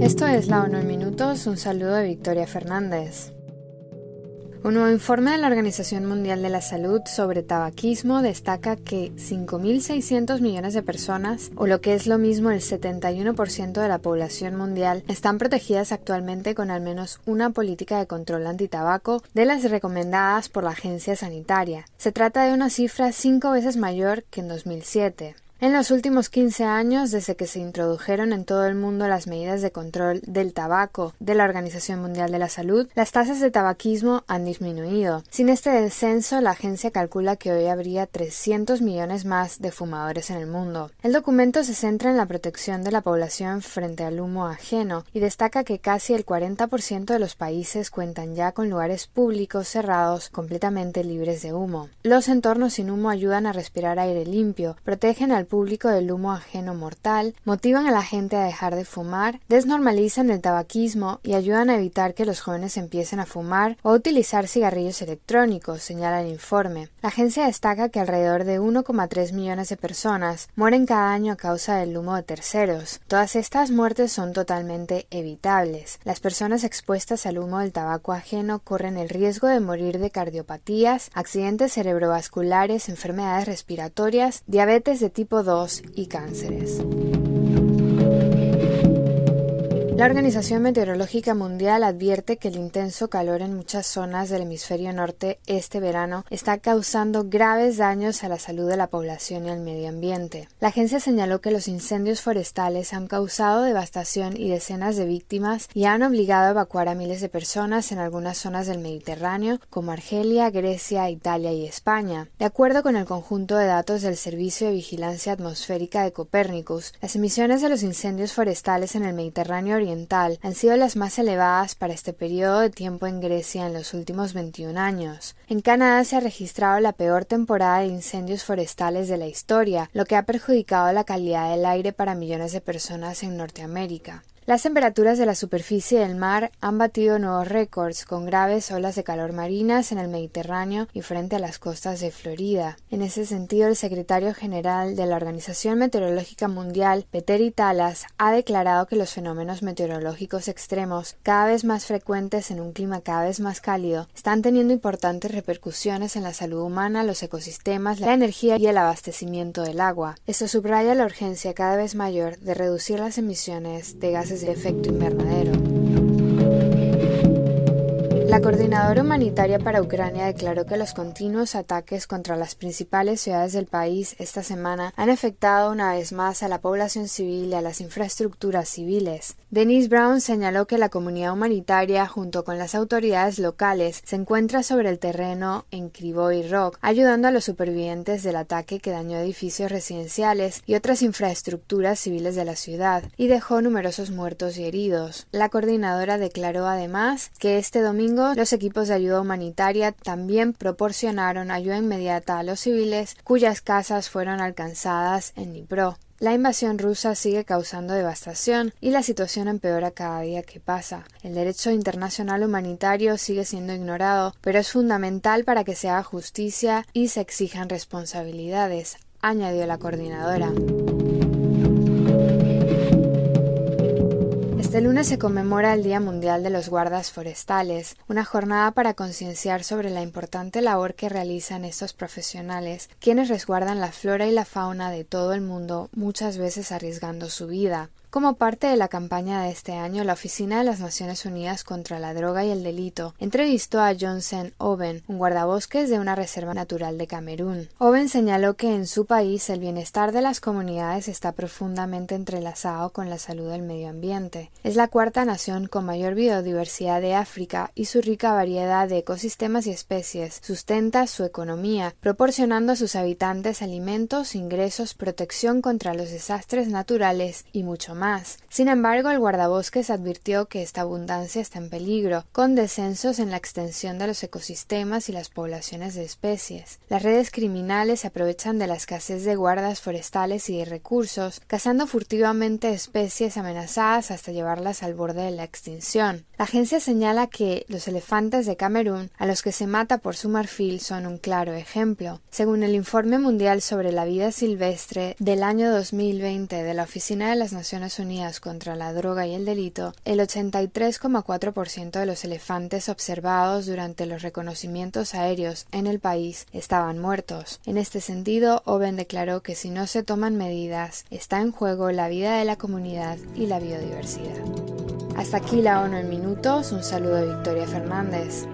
Esto es La ONU en Minutos, un saludo de Victoria Fernández. Un nuevo informe de la Organización Mundial de la Salud sobre tabaquismo destaca que 5.600 millones de personas, o lo que es lo mismo el 71% de la población mundial, están protegidas actualmente con al menos una política de control antitabaco de las recomendadas por la agencia sanitaria. Se trata de una cifra cinco veces mayor que en 2007. En los últimos 15 años, desde que se introdujeron en todo el mundo las medidas de control del tabaco de la Organización Mundial de la Salud, las tasas de tabaquismo han disminuido. Sin este descenso, la agencia calcula que hoy habría 300 millones más de fumadores en el mundo. El documento se centra en la protección de la población frente al humo ajeno y destaca que casi el 40% de los países cuentan ya con lugares públicos cerrados completamente libres de humo. Los entornos sin humo ayudan a respirar aire limpio, protegen al público del humo ajeno mortal, motivan a la gente a dejar de fumar, desnormalizan el tabaquismo y ayudan a evitar que los jóvenes empiecen a fumar o a utilizar cigarrillos electrónicos, señala el informe. La agencia destaca que alrededor de 1,3 millones de personas mueren cada año a causa del humo de terceros. Todas estas muertes son totalmente evitables. Las personas expuestas al humo del tabaco ajeno corren el riesgo de morir de cardiopatías, accidentes cerebrovasculares, enfermedades respiratorias, diabetes de tipo 2 y cánceres. La Organización Meteorológica Mundial advierte que el intenso calor en muchas zonas del hemisferio norte este verano está causando graves daños a la salud de la población y al medio ambiente. La agencia señaló que los incendios forestales han causado devastación y decenas de víctimas y han obligado a evacuar a miles de personas en algunas zonas del Mediterráneo como Argelia, Grecia, Italia y España. De acuerdo con el conjunto de datos del Servicio de Vigilancia Atmosférica de Copérnicus, las emisiones de los incendios forestales en el Mediterráneo han sido las más elevadas para este periodo de tiempo en Grecia en los últimos 21 años. En Canadá se ha registrado la peor temporada de incendios forestales de la historia, lo que ha perjudicado la calidad del aire para millones de personas en Norteamérica. Las temperaturas de la superficie del mar han batido nuevos récords con graves olas de calor marinas en el Mediterráneo y frente a las costas de Florida. En ese sentido, el secretario general de la Organización Meteorológica Mundial, Peter Italas, ha declarado que los fenómenos meteorológicos extremos, cada vez más frecuentes en un clima cada vez más cálido, están teniendo importantes repercusiones en la salud humana, los ecosistemas, la energía y el abastecimiento del agua. Esto subraya la urgencia cada vez mayor de reducir las emisiones de gases de efecto invernadero. La coordinadora humanitaria para Ucrania declaró que los continuos ataques contra las principales ciudades del país esta semana han afectado una vez más a la población civil y a las infraestructuras civiles. Denise Brown señaló que la comunidad humanitaria, junto con las autoridades locales, se encuentra sobre el terreno en Krivoy Rock, ayudando a los supervivientes del ataque que dañó edificios residenciales y otras infraestructuras civiles de la ciudad y dejó numerosos muertos y heridos. La coordinadora declaró además que este domingo los equipos de ayuda humanitaria también proporcionaron ayuda inmediata a los civiles cuyas casas fueron alcanzadas en Dnipro. La invasión rusa sigue causando devastación y la situación empeora cada día que pasa. El derecho internacional humanitario sigue siendo ignorado, pero es fundamental para que se haga justicia y se exijan responsabilidades, añadió la coordinadora. Este lunes se conmemora el Día Mundial de los Guardas Forestales, una jornada para concienciar sobre la importante labor que realizan estos profesionales, quienes resguardan la flora y la fauna de todo el mundo, muchas veces arriesgando su vida. Como parte de la campaña de este año, la Oficina de las Naciones Unidas contra la Droga y el Delito entrevistó a Johnson Owen, un guardabosques de una reserva natural de Camerún. Owen señaló que en su país el bienestar de las comunidades está profundamente entrelazado con la salud del medio ambiente. Es la cuarta nación con mayor biodiversidad de África y su rica variedad de ecosistemas y especies sustenta su economía, proporcionando a sus habitantes alimentos, ingresos, protección contra los desastres naturales y mucho más más. Sin embargo, el guardabosques advirtió que esta abundancia está en peligro, con descensos en la extensión de los ecosistemas y las poblaciones de especies. Las redes criminales se aprovechan de la escasez de guardas forestales y de recursos, cazando furtivamente especies amenazadas hasta llevarlas al borde de la extinción. La agencia señala que los elefantes de Camerún, a los que se mata por su marfil, son un claro ejemplo. Según el Informe Mundial sobre la Vida Silvestre del año 2020 de la Oficina de las Unidas contra la Droga y el Delito, el 83,4% de los elefantes observados durante los reconocimientos aéreos en el país estaban muertos. En este sentido, Oben declaró que si no se toman medidas, está en juego la vida de la comunidad y la biodiversidad. Hasta aquí la ONU en minutos. Un saludo de Victoria Fernández.